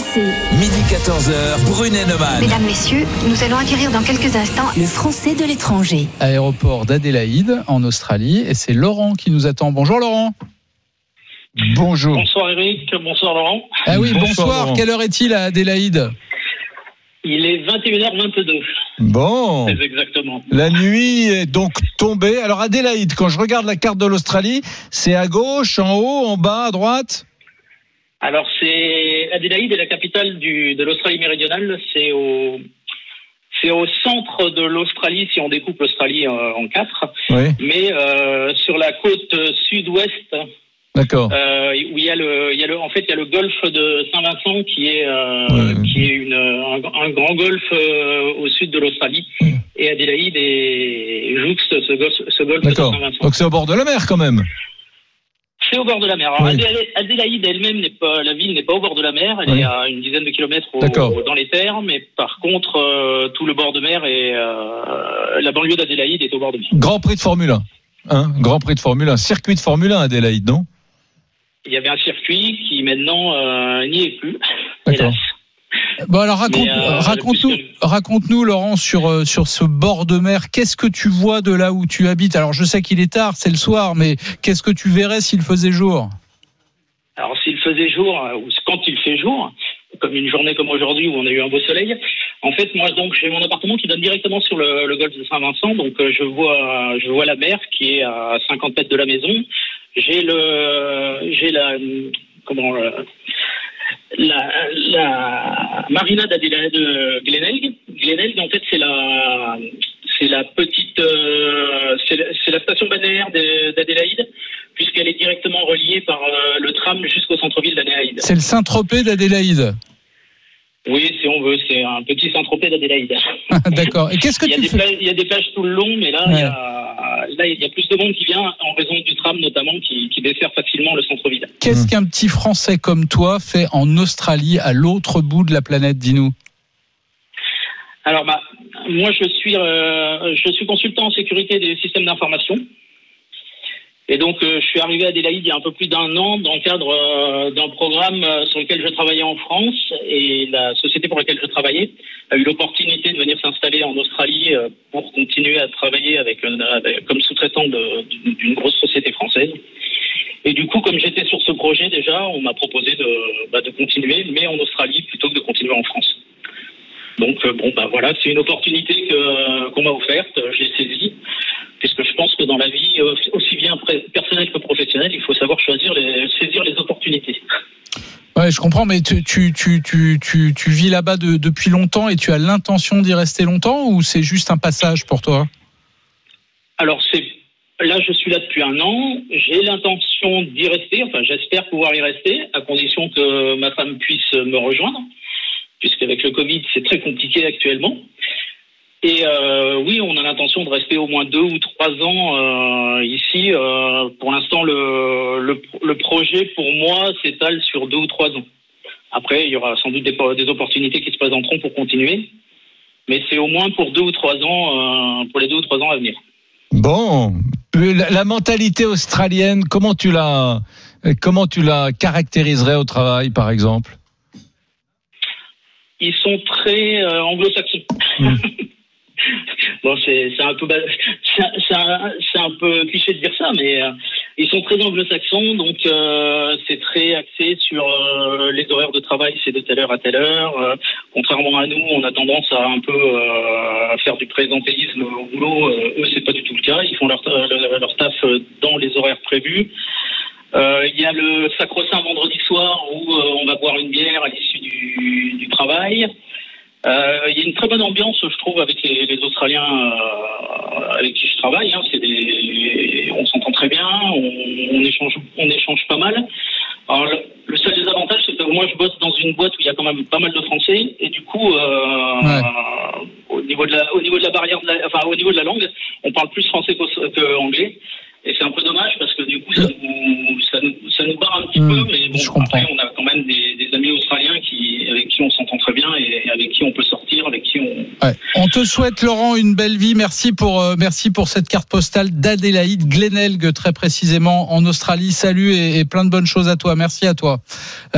RMC. Midi 14h, Brunet Neumann. Mesdames, Messieurs, nous allons acquérir dans quelques instants Le français de l'étranger. aéroport d'Adélaïde en Australie et c'est Laurent qui nous attend. Bonjour Laurent. Bonjour. Bonsoir Eric, bonsoir Laurent. Ah oui, Bonsoir, bonsoir. Laurent. Quelle heure est-il à Adélaïde? Il est 21h22, Bon. très exactement. La nuit est donc tombée. Alors Adélaïde, quand je regarde la carte de l'Australie, c'est à gauche, en haut, en bas, à droite? Alors c'est Adélaïde est la capitale du, de l'Australie méridionale, c'est au c'est au centre de l'Australie si on découpe l'Australie en quatre, Oui, mais euh, sur la côte sud-ouest d'accord. euh, où il y a le il y a le en fait il y a le golfe de Saint-Vincent qui est euh, qui est une un, un grand golfe au sud de l'Australie et Adélaïde est jouxte ce golfe ce golfe de. Saint-Vincent. Donc c'est au bord de la mer quand même. C'est au bord de la mer. Alors, Oui. Adélaïde elle-même n'est pas, la ville n'est pas au bord de la mer. Elle Oui. est à une dizaine de kilomètres au- dans les terres, mais par contre, euh, tout le bord de mer et euh, la banlieue d'Adélaïde est au bord de mer. Grand prix de Formule 1. Hein Grand prix de Formule 1. Circuit de Formule 1 Adélaïde, non? Il y avait un circuit qui maintenant euh, n'y est plus. Hélas. Bon alors raconte, Mais, euh, raconte-nous, Laurent sur euh, sur ce bord de mer. Qu'est-ce que tu vois de là où tu habites? Alors je sais qu'il est tard, c'est le soir, mais qu'est-ce que tu verrais s'il faisait jour? Alors, s'il faisait jour, euh, ou quand il fait jour, comme une journée comme aujourd'hui où on a eu un beau soleil, en fait, moi, donc, j'ai mon appartement qui donne directement sur le, le golfe de Saint-Vincent, donc je vois, je vois la mer qui est à 50 mètres de la maison. J'ai le, j'ai la, comment, la, la marina d'Adélaïde de Glenelg. Glenelg, en fait, c'est la, c'est la petite, euh, c'est la, station balnéaire de- d'Adélaïde, puisqu'elle est directement reliée par euh, le tram jusqu'au centre-ville d'Adélaïde. C'est le Saint-Tropez d'Adélaïde. Oui, si on veut, c'est un petit Saint-Tropez d'Adélaïde. D'accord. Et qu'est-ce que Il y, a tu des fais plages, il y a des plages tout le long, mais là, il, y a, là, il y a plus de monde qui vient en raison du tram, notamment, qui, qui dessert facilement le centre-ville. Qu'est-ce qu'un petit Français comme toi fait en Australie, à l'autre bout de la planète Dis-nous? Alors, bah, moi, je suis, euh, je suis consultant en sécurité des systèmes d'information. Et donc, euh, je suis arrivé à Adélaïde il y a un peu plus d'un an dans le cadre euh, d'un programme euh, sur lequel je travaillais en France. Et la société pour laquelle je travaillais a eu l'opportunité de venir s'installer en Australie pour continuer à travailler avec, comme sous-traitant d'une grosse société française. Et du coup, comme j'étais sur ce projet déjà, on m'a proposé de, bah, continuer, mais en Australie plutôt que de continuer en France. Donc bon bah voilà, c'est une opportunité qu'on m'a offerte, j'ai saisie, puisque je pense que dans la vie, euh, aussi bien personnelle que professionnelle, il faut savoir choisir les saisir les opportunités. Ouais, je comprends, mais tu, tu, tu, tu, tu, tu vis là-bas de- depuis longtemps et tu as l'intention d'y rester longtemps ou c'est juste un passage pour toi? Alors c'est là, je suis là depuis un an. J'ai l'intention d'y rester. Enfin, j'espère pouvoir y rester, à condition que ma femme puisse me rejoindre, puisqu'avec le Covid, c'est très compliqué actuellement. Et euh, oui, on a l'intention de rester au moins deux ou trois ans euh, ici. Euh, pour l'instant, le, le, le projet pour moi s'étale sur deux ou trois ans. Après, il y aura sans doute des, des opportunités qui se présenteront pour continuer, mais c'est au moins pour deux ou trois ans, euh, pour les deux ou trois ans à venir. Bon. La, la mentalité australienne, comment tu la, comment tu la caractériserais au travail, par exemple? Ils sont très euh, anglo-saxons. Mm. bon, c'est un peu c'est un- peu cliché de dire ça, mais euh, ils sont très anglo-saxons, donc euh, c'est très axé sur euh, les horaires de travail, c'est de telle heure à telle heure. Contrairement à nous, on a tendance à un peu faire du présentéisme au boulot. Eux, c'est pas du tout le cas. Ils font leur, leur, taf dans les horaires prévus. Il y a le sacro-saint vendredi soir où on va boire une bière à l'issue du travail. Euh, Il y a une très bonne ambiance, je trouve, avec les, les Australiens euh, avec qui je travaille. Hein. Des, on s'entend très bien, on, on échange, on échange pas mal. Alors, le, seul désavantage, c'est que moi, je bosse dans une boîte où il y a quand même pas mal de Français, et du coup, euh, Ouais. au niveau de la, au niveau de la barrière, de la- enfin, au niveau de la langue, on parle plus français qu'anglais. Et c'est un peu dommage parce que du coup, ça nous, ça nous, ça nous barre un petit Hmm, peu, mais bon, je comprends. après, on a quand même des, des amis australiens qui, avec qui on s'entend très bien et, on peut sortir, avec qui on. On te souhaite, Laurent, une belle vie. Merci pour, euh, merci pour cette carte postale d'Adélaïde Glenelg, très précisément en Australie. Salut et plein de bonnes choses à toi. Merci à toi.